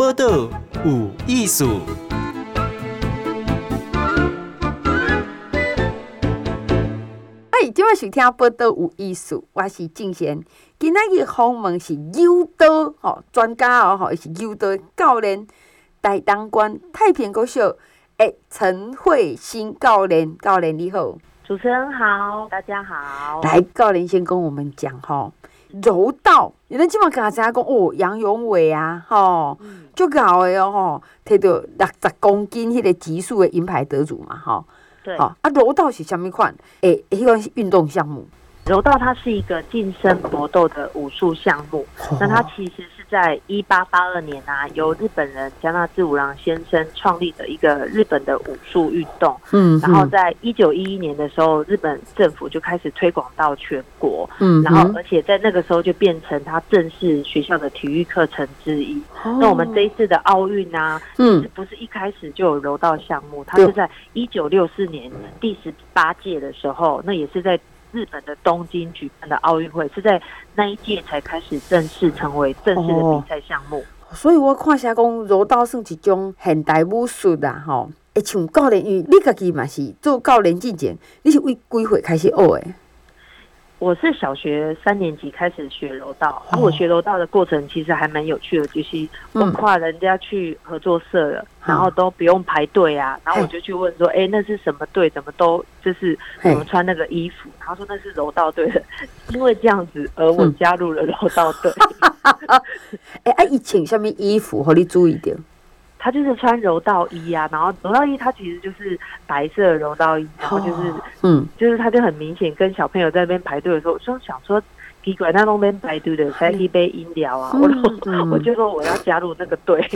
报道有艺术。哎，今晚收听报道有艺术，我是静贤。今仔日访问是柔道吼专家哦，吼，是柔道教练大同县太平国小诶陈慧欣教练，教练你好。主持人好，大家好。来，教练先跟我们讲吼，柔道，你们今晚跟大家讲哦，杨永伟啊，吼，足搞的哦，吼，摕到六十公斤迄个级数的银牌得主嘛，吼，对，啊，柔道是什么款？诶，迄个是运动项目。柔道它是一个近身搏斗的武术项目，哦、那它其实是在一八八二年啊，由日本人加纳志五郎先生创立的一个日本的武术运动。嗯，然后在一九一一年的时候，日本政府就开始推广到全国。嗯，然后而且在那个时候就变成他正式学校的体育课程之一。哦、那我们这一次的奥运啊，嗯，不是一开始就有柔道项目，它是在一九六四年第十八届的时候，那也是在。日本的东京举办的奥运会是在那一届才开始正式成为正式的比赛项目，哦，所以我看下讲柔道算一种现代武术啦，吼，会像教练，因为你家己嘛是做教练之前，你是为几岁开始学的？我是小学三年级开始学柔道，而我学柔道的过程其实还蛮有趣的，就是我跨人家去合作社了，然后都不用排队啊，然后我就去问说，哎，那是什么队？怎么都就是怎么穿那个衣服？然后说那是柔道队的，因为这样子而我加入了柔道队。哎，哎，以前什么衣服？和你注意点。他就是穿柔道衣啊，然后柔道衣它其实就是白色的柔道衣，然后就是，嗯，就是他就很明显跟小朋友在那边排队的时候，我就想说奇怪，那那边排队的才一杯饮料啊，我我就说我要加入那个队，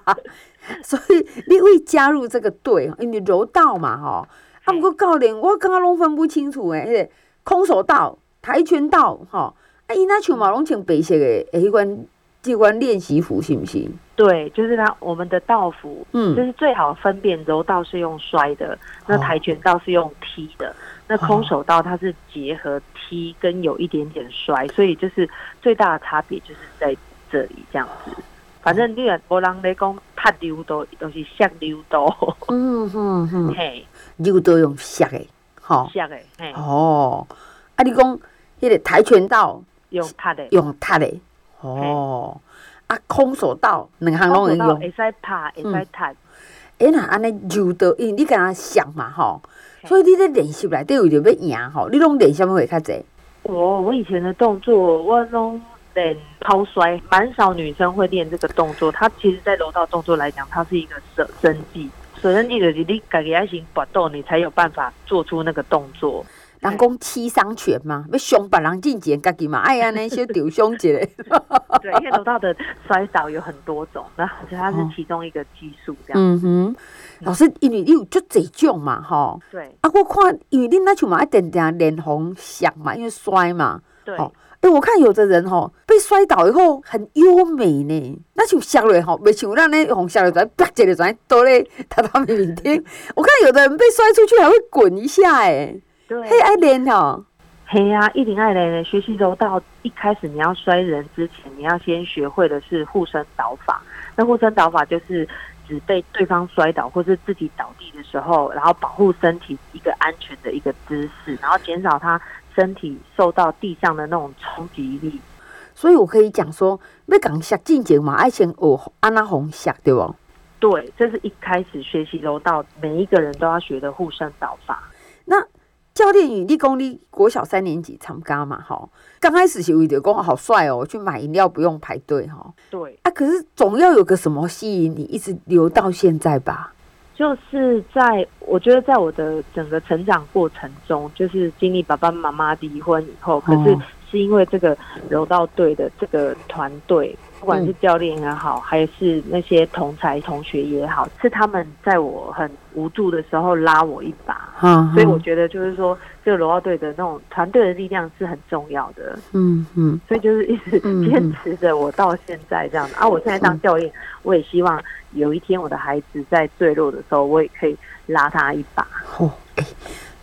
所以你会加入这个队，因为柔道嘛，哈，他们个教练我刚刚拢分不清楚诶，空手道、跆拳道，哈，啊，伊那像嘛拢穿白色的，诶，迄款。练习服行不行？对，就是它。我们的道服，嗯，就是最好分辨柔道是用摔的，那跆拳道是用踢的，那空手道它是结合踢跟有一点点摔，所以就是最大的差别就是在这里这样子。反正你也无人来讲拍柔道，都是削溜刀。嗯哼哼，嘿，溜刀用削的，好削的，嘿。哦，啊，你讲那个跆拳道用拍的，用拍的。哦，啊，空手道两项拢会用，会使拍，会使踢。哎，那安尼柔道，因为你跟他想嘛，吼，所以你在练习内底为着要赢，吼，你拢练什么会较侪？我我以前的动作，我拢练抛摔，蛮少女生会练这个动作。它其实，在柔道动作来讲，它是一个舍身技，舍身技就是你家己爱先搏斗，你才有办法做出那个动作。人讲七伤拳嘛，要伤别人进前，家己嘛，哎呀，那些丢伤一下。对，因为柔道的摔倒有很多种，那它是其中一个技术这样。嗯哼，老师，因为你有足侪种嘛，吼。对。啊，我看，因为恁那像嘛一点点脸红响嘛，因为摔嘛。对。哎，我看有的人吼被摔倒以后很优美呢，那就下来吼，袂像咱那红下来在啪一个在倒咧榻榻米面顶。我看有的人被摔出去还会滚一下，哎。对，嘿爱练哦，嘿呀，一定爱练的。学习柔道一开始你要摔人之前，你要先学会的是护身倒法。那护身倒法就是只被对方摔倒或是自己倒地的时候，然后保护身体一个安全的一个姿势，然后减少他身体受到地上的那种冲击力。所以我可以讲说，要讲学进阶嘛，爱先学安娜红学对不？对，这是一开始学习柔道每一个人都要学的护身倒法。那教练，你讲你国小三年级参加嘛？哈，刚开始是为了讲好帅哦，去买饮料不用排队哈。对啊，可是总要有个什么吸引你一直留到现在吧？就是在我觉得，在我的整个成长过程中，就是经历爸爸妈妈离婚以后，可是是因为这个柔道队的这个团队。不管是教练也好，还是那些同才同学也好，是他们在我很无助的时候拉我一把。嗯，所以我觉得就是说，这个柔道队的那种团队的力量是很重要的。嗯嗯，所以就是一直坚持着我到现在这样的。啊，我现在当教练，我也希望有一天我的孩子在坠落的时候，我也可以拉他一把。哦，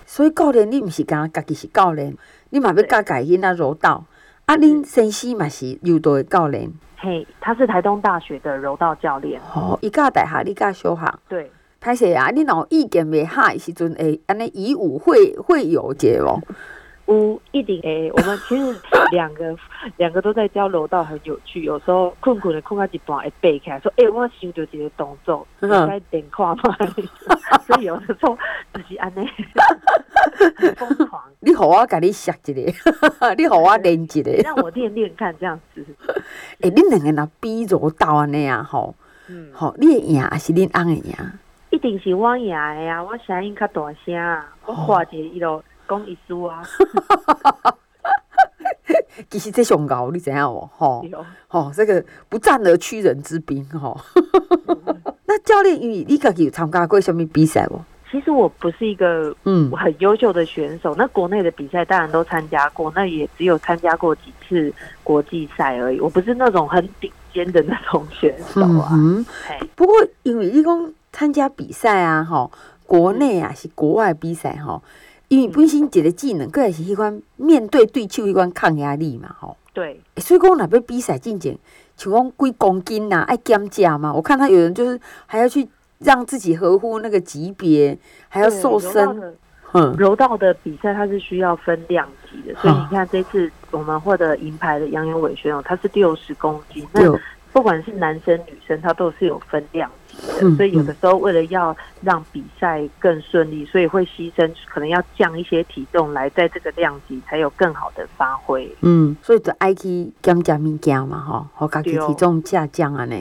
所以教练你不是刚刚家己是教练，你嘛要教改因那柔道。啊，恁先生嘛是柔道的教练。嘿，他是台东大学的柔道教练。哦，伊教大学，你教小学。对。歹势啊，你若意见未合的时阵，会安尼以武会会友节哦。有一定诶，我们其实两个 两个都在教柔道，很有趣。有时候困困的困到一半，会背起来说：“哎、欸，我想到一个动作，应该点看嘛。”所以有的时候就是安尼，疯狂。你好，我给你学一个，你好，我练一个，让我练练看这样子。诶、欸，你两个若比柔道安尼啊？吼，嗯，好，你会赢还是恁翁会赢？一定是我赢的呀！我声音较大声，我画一个伊路。讲意思啊，其实这上高，你知影哦？吼，吼，这个不战而屈人之兵，吼。那教练，你你家己有参加过什么比赛无？其实我不是一个嗯很优秀的选手，嗯、那国内的比赛当然都参加过，那也只有参加过几次国际赛而已。我不是那种很顶尖的那种选手啊。嗯，不过因为你讲参加比赛啊，吼，国内啊是国外比赛，吼。因为本身一个技能，佫也是迄款面对对手迄款抗压力嘛，吼。对。所以讲，若要比赛进前，像讲几公斤呐，爱减价嘛。我看他有人就是还要去让自己合乎那个级别，还要瘦身。嗯。柔道的比赛，它是需要分量级的，所以你看这次我们获得银牌的杨永伟选手，他是六十公斤。那不管是男生女生，他都是有分量级的。所以有的时候为了要让比赛更顺利，所以会牺牲，可能要降一些体重来在这个量级才有更好的发挥。嗯，所以就爱去减加物件嘛，吼，好，家己体重下降啊呢。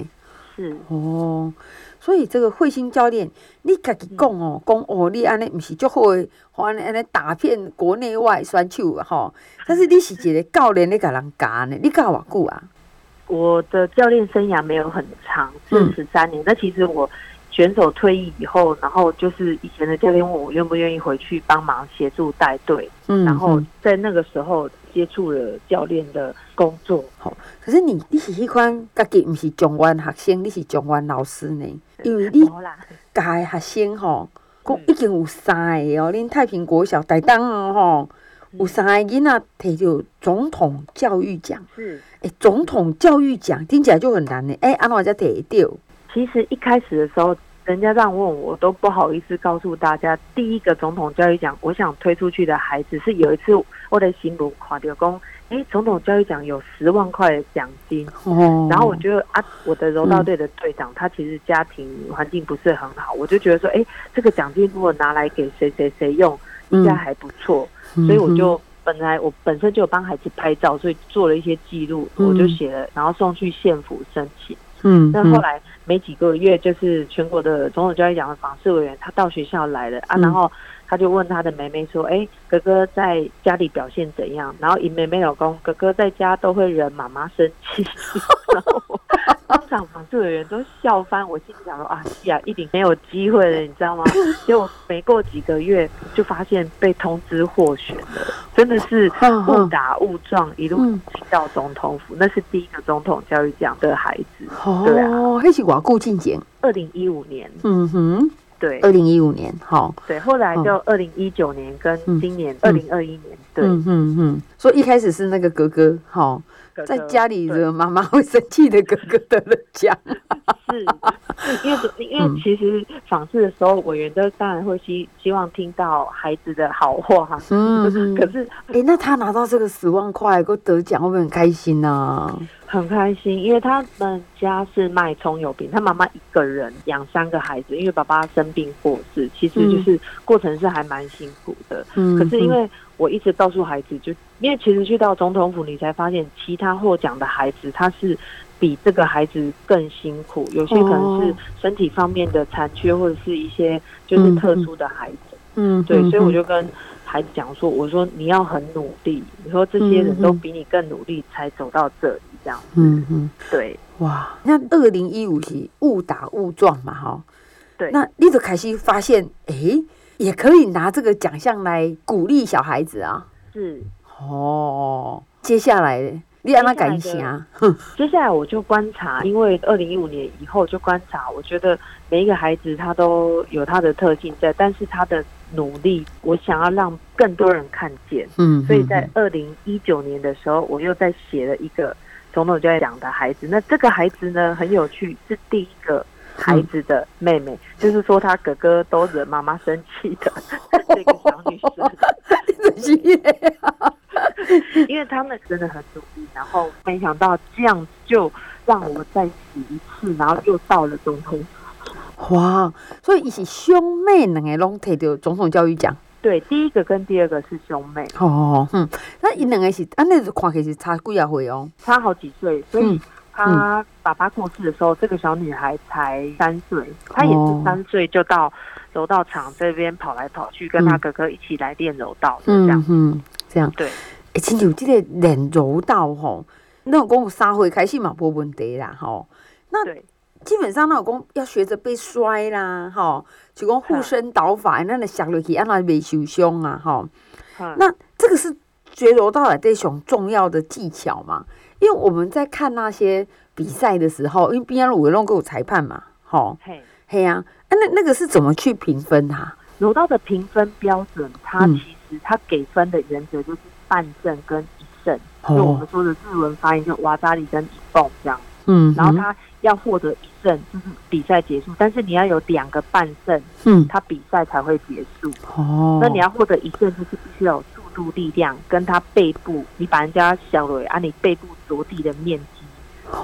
是哦，所以这个慧心教练，你家己讲哦，讲哦，你安尼不是就会，安尼安尼打遍国内外选手吼，但是你是一个教练，你甲人教呢，你教偌久啊？我的教练生涯没有很长，是十三年。那、嗯、其实我选手退役以后，然后就是以前的教练问我愿不愿意回去帮忙协助带队，嗯，然后在那个时候接触了教练的工作。好、嗯，可是你你是迄款家己不是中原学生，你是中原老师呢？因为你教的学生吼，讲已经有三个哦，恁太平国小台东哦吼。有三个囡仔摕到总统教育奖，是诶，总统教育奖听起来就很难呢。诶，安怎才摕到？其实一开始的时候，人家这样问我，都不好意思告诉大家。第一个总统教育奖，我想推出去的孩子是有一次我在新闻看到讲，诶，总统教育奖有十万块的奖金。哦，然后我觉得啊，我的柔道队的队长、嗯、他其实家庭环境不是很好，我就觉得说，哎，这个奖金如果拿来给谁谁谁用，应该还不错。嗯所以我就本来我本身就有帮孩子拍照，所以做了一些记录，我就写了，然后送去县府申请。嗯，那后来没几个月，就是全国的总统教育奖的访视委员，他到学校来了啊，然后他就问他的妹妹说：“哎，哥哥在家里表现怎样？”然后以妹妹老公，哥哥在家都会惹妈妈生气。然后当场房住的人都笑翻，我心里想说啊，是啊，一定没有机会了，你知道吗？结果没过几个月，就发现被通知获选了，真的是误打误撞，一路进到总统府，那是第一个总统教育奖的孩子。对啊，那是偌久之前？二零一五年。嗯哼，对，二零一五年，好。对，后来就二零一九年跟今年二零二一年，对，嗯嗯嗯。所以一开始是那个哥哥，在家里惹妈妈会生气的哥哥得了奖，是，因为因为其实访视的时候，委员都当然会希希望听到孩子的好话，嗯，可是，哎、欸，那他拿到这个十万块，够得奖，会不会很开心呢、啊？很开心，因为他们家是卖葱油饼，他妈妈一个人养三个孩子，因为爸爸生病过世，其实就是过程是还蛮辛苦的。嗯，可是因为我一直告诉孩子，就因为其实去到总统府，你才发现其他获奖的孩子，他是比这个孩子更辛苦，有些可能是身体方面的残缺，或者是一些就是特殊的孩子。嗯，对，所以我就跟孩子讲说，我说你要很努力，你说这些人都比你更努力才走到这里。这样，嗯嗯，对，哇，那二零一五是误打误撞嘛，哈，对，那你就开始发现，哎、欸，也可以拿这个奖项来鼓励小孩子啊，是，哦，接下来你让他感谢啊，接下来我就观察，因为二零一五年以后就观察，我觉得每一个孩子他都有他的特性在，但是他的努力，我想要让更多人看见，嗯，所以在二零一九年的时候，我又在写了一个。总统教育讲的孩子。那这个孩子呢，很有趣，是第一个孩子的妹妹，嗯、就是说他哥哥都惹妈妈生气的 这个小女生。因为他们真的很努力，然后没想到这样就让我再洗一次，然后又到了总统。哇！所以一起兄妹两个拢摕到总统教育奖。对，第一个跟第二个是兄妹。哦，嗯，那伊两个是，啊，那是看起来是差几啊岁哦？差好几岁。所以他爸爸过世的时候，这个小女孩才三岁，她也是三岁就到柔道场这边跑来跑去，跟她哥哥一起来练柔道，嗯、这样，嗯，这样对。哎，亲像这个练柔道吼，那我讲三岁开始嘛，无问题啦，吼。那。基本上，那老公要学着被摔啦，吼，就讲护身倒法，那你摔落去，让他没受伤啊，吼。那这个是学柔道的这种重要的技巧嘛？因为我们在看那些比赛的时候，因为边路有弄过裁判嘛，吼，嘿，嘿呀，那那个是怎么去评分啊？柔道的评分标准，它其实它给分的原则就是半胜跟一胜，就我们说的日文发音就瓦扎里跟一蹦这样，嗯，然后他。要获得一胜，就是比赛结束。但是你要有两个半胜，嗯，他比赛才会结束。哦，那你要获得一胜，就是必须要有速度、力量，跟他背部，你把人家小雷按你背部着地的面积，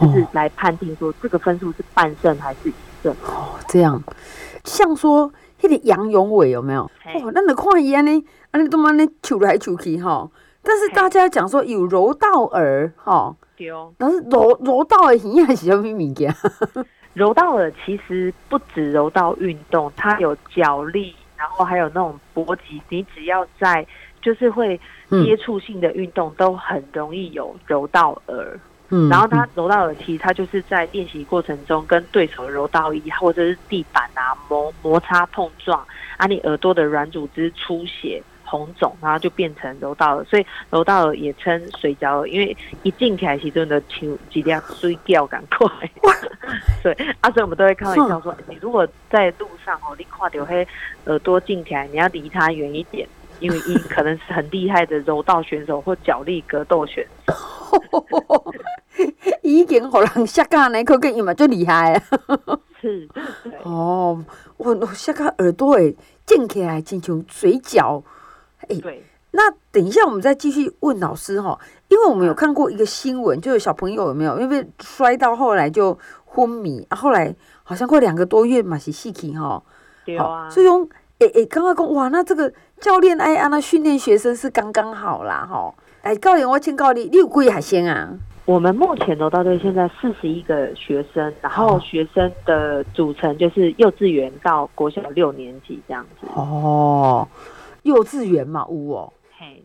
就是来判定说这个分数是半胜还是一胜。哦，这样，像说那个杨永伟有没有？哦，那你看伊安尼，安尼都嘛你求来求去哈。但是大家讲说有柔道儿哈。但是柔柔道的形象是什么物件？柔道的其实不止柔道运动，它有脚力，然后还有那种搏击。你只要在就是会接触性的运动，都很容易有柔道耳。嗯，然后他柔道耳其实它就是在练习过程中跟对手柔道衣或者是地板啊摩摩擦碰撞，啊你耳朵的软组织出血。红肿，然后就变成柔道了，所以柔道也称水饺，因为一进起来时真的球几条水掉赶快。对，啊，所以我们都会开玩笑说，你如果在路上哦，你看到黑耳朵进起来，你要离他远一点，因为一可能是很厉害的柔道选手或脚力格斗选手。已经好人下架那可跟伊嘛最厉害啊！是，哦，我我下架耳朵诶，进起来亲像水饺。哎，对，那等一下，我们再继续问老师哈，因为我们有看过一个新闻，就是小朋友有没有因为摔到后来就昏迷，啊、后来好像过两个多月嘛是死去哈，对啊，所以说，哎哎，刚刚讲哇，那这个教练哎，让他训练学生是刚刚好啦吼，哎，教练我请教你，你有几个学生啊？我们目前柔道队现在四十一个学生，然后学生的组成就是幼稚园到国小六年级这样子哦。幼稚园嘛有哦，嘿，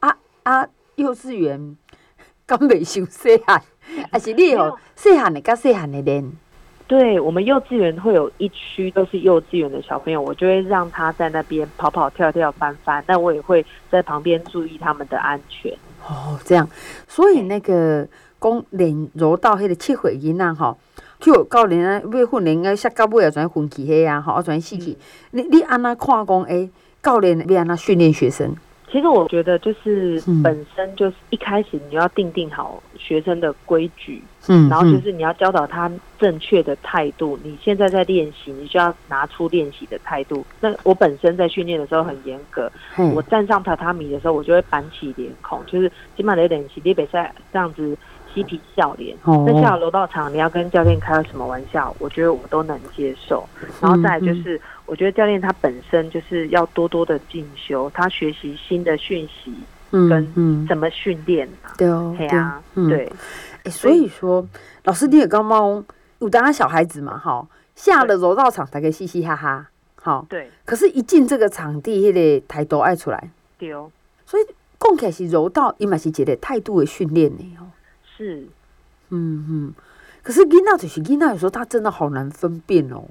啊啊，幼稚园刚没修细汉，还是你哦细汉的跟细汉的练？对，我们幼稚园会有一区都是幼稚园的小朋友，我就会让他在那边跑跑跳跳翻翻，但我也会在旁边注意他们的安全。哦，这样，所以那个讲练柔道迄个七岁囡仔吼，就教练啊，要训练啊，下到尾啊，转分起迄啊，好转死去。你你安那看讲诶？教练要让他训练学生，其实我觉得就是本身就是一开始你要定定好学生的规矩，嗯，然后就是你要教导他正确的态度。你现在在练习，你就要拿出练习的态度。那我本身在训练的时候很严格，我站上榻榻米的时候，我就会板起脸孔，就是起码得练习，你比赛这样子。嬉皮笑脸，那下了柔道场，你要跟教练开什么玩笑？我觉得我都能接受。然后再来就是，我觉得教练他本身就是要多多的进修，他学习新的讯息，跟怎么训练。对哦，对啊，对。所以说，老师你也刚刚有当他小孩子嘛？哈，下了柔道场才可以嘻嘻哈哈。好，对。可是，一进这个场地，那个态度爱出来。对哦。所以，讲起来是柔道，伊嘛是一个态度的训练呢。是，嗯嗯，可是囡仔就是囡仔，有时候他真的好难分辨哦。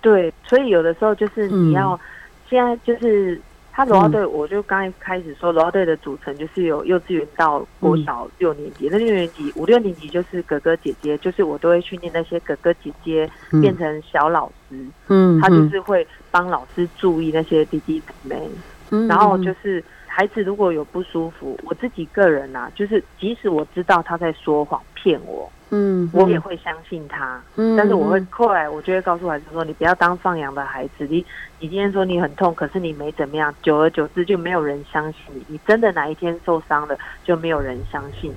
对，所以有的时候就是你要，嗯、现在就是他柔道队，我就刚一开始说柔道队的组成就是有幼稚园到国小六年级，嗯、那六年级五六年级就是哥哥姐姐，就是我都会训练那些哥哥姐姐变成小老师，嗯，他就是会帮老师注意那些弟弟妹。妹，嗯，然后就是。孩子如果有不舒服，我自己个人啊，就是即使我知道他在说谎骗我，嗯，我也会相信他。嗯，但是我会后来，我就会告诉孩子说：“你不要当放羊的孩子。你你今天说你很痛，可是你没怎么样，久而久之就没有人相信你。你真的哪一天受伤了，就没有人相信你。”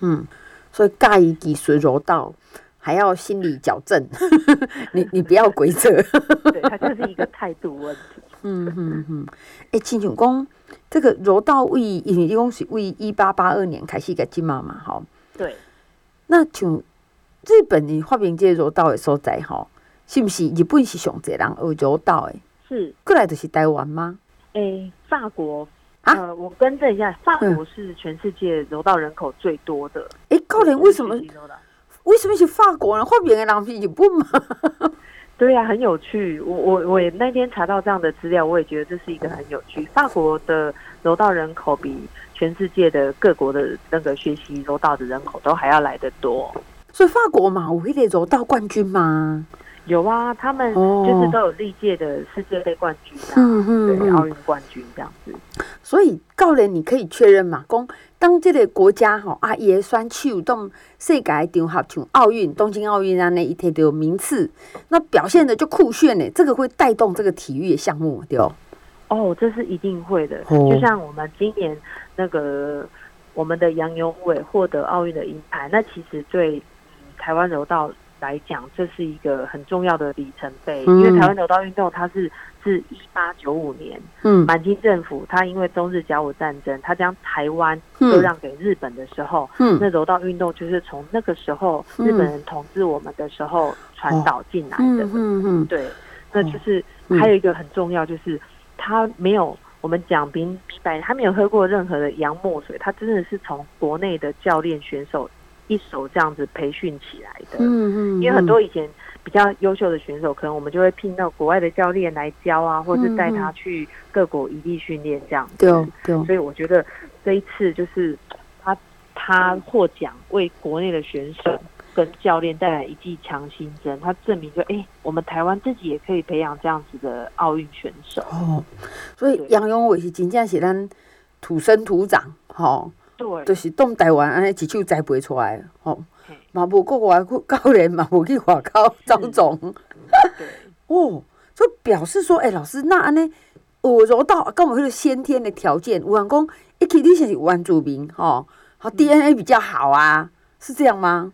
嗯，所以介意脊髓柔道，还要心理矫正。你你不要鬼扯，对，他就是一个态度问题。嗯嗯嗯，哎、欸，亲像讲这个柔道为，因为一共是为一八八二年开始个金马嘛，哈。对。那像日本你发明这个柔道的所在，哈，是不是日本是上侪人学柔道的？是。过来就是台湾吗？诶、欸，法国。啊、呃，我更正一下，法国是全世界柔道人口最多的。哎、欸，高人为什么？为什么是法国呢？发明的人是日本吗？对呀、啊，很有趣。我我我也那天查到这样的资料，我也觉得这是一个很有趣。法国的柔道人口比全世界的各国的那个学习柔道的人口都还要来得多。所以法国嘛，我会得柔道冠军吗？有啊，他们就是都有历届的世界杯冠军啊，嗯嗯，对，奥运冠军这样子。所以教练，你可以确认嘛，讲当这个国家吼啊，也选手动世界场合像奥运、东京奥运啊，那一天都有名次，那表现的就酷炫呢。这个会带动这个体育的项目，对哦。哦，这是一定会的。哦、就像我们今年那个我们的杨永伟获得奥运的银牌，那其实对、嗯、台湾柔道来讲，这是一个很重要的里程碑，嗯、因为台湾柔道运动它是。自一八九五年，嗯，满清政府它因为中日甲午战争，它将台湾割让给日本的时候，嗯，那柔道运动就是从那个时候、嗯、日本人统治我们的时候传导进来的，嗯嗯嗯，对，那就是还有一个很重要，就是他没有我们讲明白，他没有喝过任何的洋墨水，他真的是从国内的教练选手一手这样子培训起来的，嗯嗯，因为很多以前。比较优秀的选手，可能我们就会聘到国外的教练来教啊，或者是带他去各国异地训练这样子。对对。所以我觉得这一次就是他他获奖，为国内的选手跟教练带来一剂强心针。他证明就哎、欸，我们台湾自己也可以培养这样子的奥运选手。哦。所以杨永伟是真正是咱土生土长，吼。对。就是当台湾安尼一手栽培出来，吼。嘛无国外教练嘛无去外口招总，哦，就表示说，哎、欸，老师，那安尼学柔道，跟我们是先天的条件，有人讲，一开始是原住民，吼，好 DNA 比较好啊，是这样吗？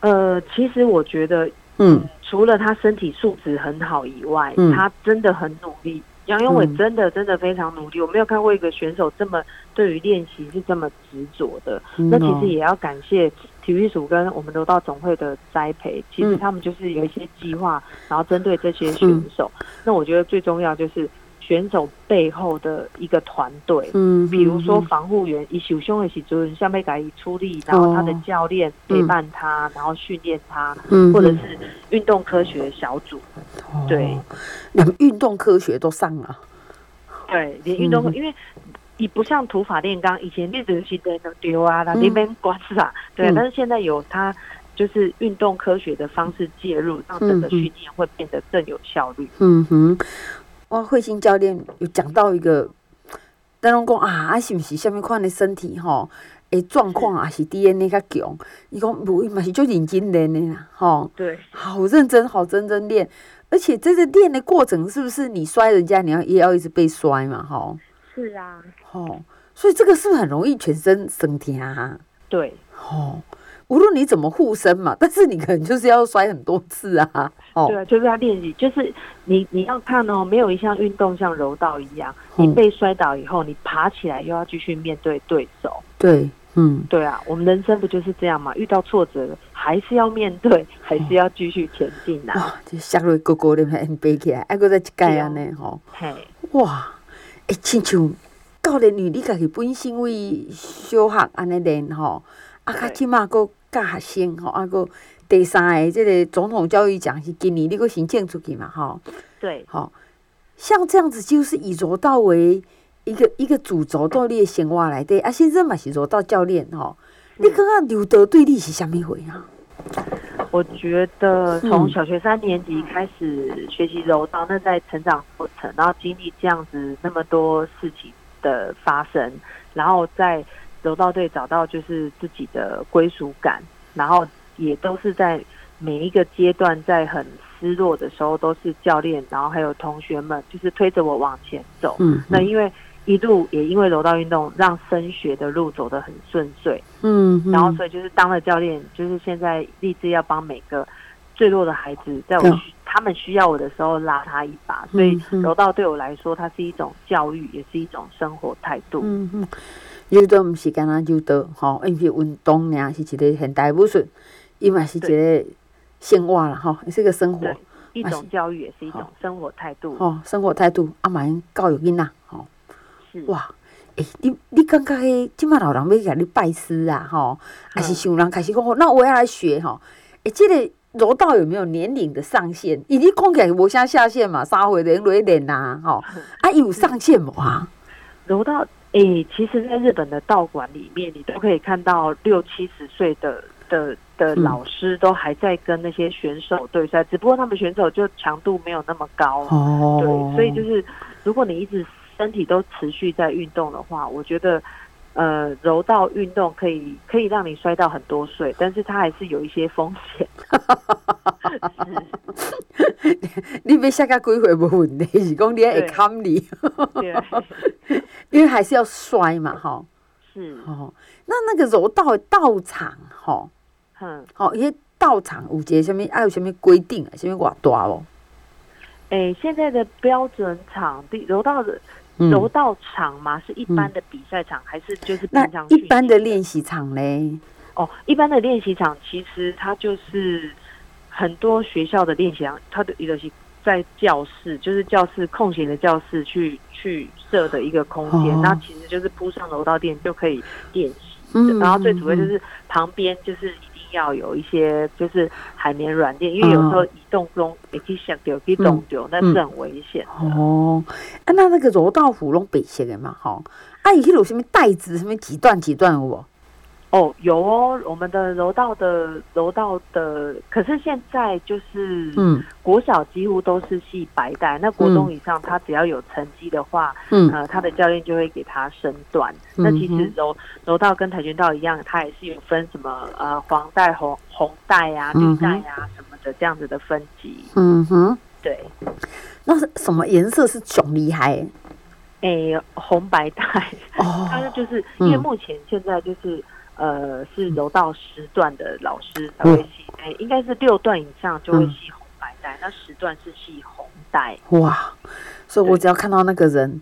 呃，其实我觉得，嗯，除了他身体素质很好以外，嗯，他真的很努力。杨永伟真的真的非常努力，我没有看过一个选手这么对于练习是这么执着的。那其实也要感谢。体育署跟我们柔道总会的栽培，其实他们就是有一些计划，然后针对这些选手。嗯、那我觉得最重要就是选手背后的一个团队，嗯，比如说防护员，以受伤的时阵，像被改出力，然后他的教练陪伴他，哦、然后训练他，嗯，或者是运动科学小组，嗯、对，连运动科学都上了，对，连运动因为。你不像土法炼钢，以前练的是在那丢啊，那边刮痧，对。但是现在有他，就是运动科学的方式介入，让整个训练会变得更有效率。嗯哼，哇，慧心教练有讲到一个，等于讲啊，啊是毋是下面看的身体吼，诶，状况啊，是 DNA 较强。伊讲不，嘛是就认真练的啦，吼。对。好认真，好认真练，而且这个练的过程，是不是你摔人家，你要也要一直被摔嘛，吼。是啊，吼，所以这个是不是很容易全身生疼啊？对，哦，无论你怎么护身嘛，但是你可能就是要摔很多次啊。哦，对啊，就是要练习，就是你你要看哦，没有一项运动像柔道一样，嗯、你被摔倒以后，你爬起来又要继续面对对手。对，嗯，对啊，我们人生不就是这样嘛？遇到挫折还是要面对，还是要继续前进啊。哇，这下落个个的很悲起来，还搁再一盖安尼吼。嘿，哇。诶，亲像教练你你家己本身为小学安尼练吼，啊，较起码搁教学生吼，啊，搁第三个这个总统教育奖是今年你搁申请出去嘛吼？对，吼，像这样子就是以柔道为一个一个主轴到你的生活内底，啊，先生嘛是柔道教练吼，嗯、你感觉柔道对你是啥物回啊？我觉得从小学三年级开始学习柔道，那在成长过程，然后经历这样子那么多事情，的发生，然后在柔道队找到就是自己的归属感，然后也都是在每一个阶段，在很失落的时候，都是教练，然后还有同学们，就是推着我往前走。嗯，嗯，那因为一路也因为柔道运动，让升学的路走得很顺遂。嗯，嗯，然后所以就是当了教练，就是现在立志要帮每个最弱的孩子，在我他们需要我的时候拉他一把。所以柔道对我来说，它是一种教育，也是一种生活态度。嗯嗯，柔道毋是干那柔道，吼，因为运动呢是一个现代武术，伊嘛是一个生活啦，吼，也是一个生活，一种教育，也是一种生活态度。哦，生活态度，阿蛮教育囡仔，吼，是哇。欸、你你感觉迄即满老人要甲你拜师啊？吼，还是像人开始讲，那我要来学吼。诶，即个柔道有没有年龄的上限？伊你讲起来无啥下限嘛，三岁人来练呐，吼，啊有上限无啊？柔道诶，其实在日本的道馆里面，你都可以看到六七十岁的的的老师都还在跟那些选手对赛，只不过他们选手就强度没有那么高。哦，对，所以就是如果你一直。身体都持续在运动的话，我觉得，呃，柔道运动可以可以让你摔到很多岁，但是它还是有一些风险。你别下个规回不稳的，是讲你会看你，因为还是要摔嘛，哈。是哦，那那个柔道的道场，哈，嗯，好，因为道场有节什么，还有什么规定啊？什么偌大哦？诶，现在的标准场地柔道的。柔道场嘛，是一般的比赛场，嗯，还是就是平常一般的练习场嘞？哦，一般的练习场其实它就是很多学校的练习场，它的一个是在教室，就是教室空闲的教室去去设的一个空间，那，哦，其实就是铺上柔道垫就可以练习，嗯，然后最主要就是旁边就是一定。要有一些就是海绵软垫，因为有时候移动中也可以想丢，可以动丢，那是很危险的哦。啊，那那个柔道服拢白色的嘛，哈。啊，伊迄有什么带子，什么几段几段有无？哦，有哦，我们的柔道的柔道的，可是现在就是，嗯，国小几乎都是系白带，那国中以上他只要有成绩的话，嗯，呃，他的教练就会给他升段。嗯、那其实柔柔道跟跆拳道一样，它也是有分什么呃黄带、红红带啊、绿带啊什么的这样子的分级。嗯哼，对。那是什么颜色是最厉害？哎、欸，红白带。哦，它就是因为目前现在就是。呃，是柔道十段的老师才会系，哎、嗯欸，应该是六段以上就会系红白带，嗯，那十段是系红带。哇，所以我只要看到那个人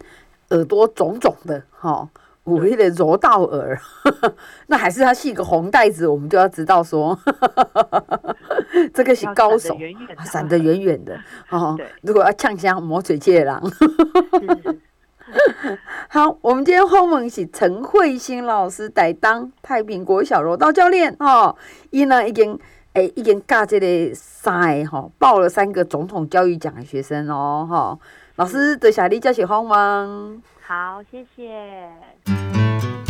耳朵肿肿的，哈，我有点柔道耳，那还是他系个红带子，我们就要知道说，这个是高手，闪得远远的，哦，如果要呛香磨嘴切郎。好，我们今天访问是陈慧欣老师担当太平国小柔道教练哦，伊呢已经诶、欸、已经教这个三个哈，报了三个总统教育奖的学生哦哈。老师多谢你教学访问。好，谢谢。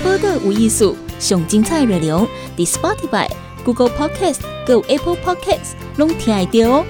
报道有艺术，上精彩内容，伫 Spotify、Google Podcast、Go Apple Podcasts，拢听得到哦。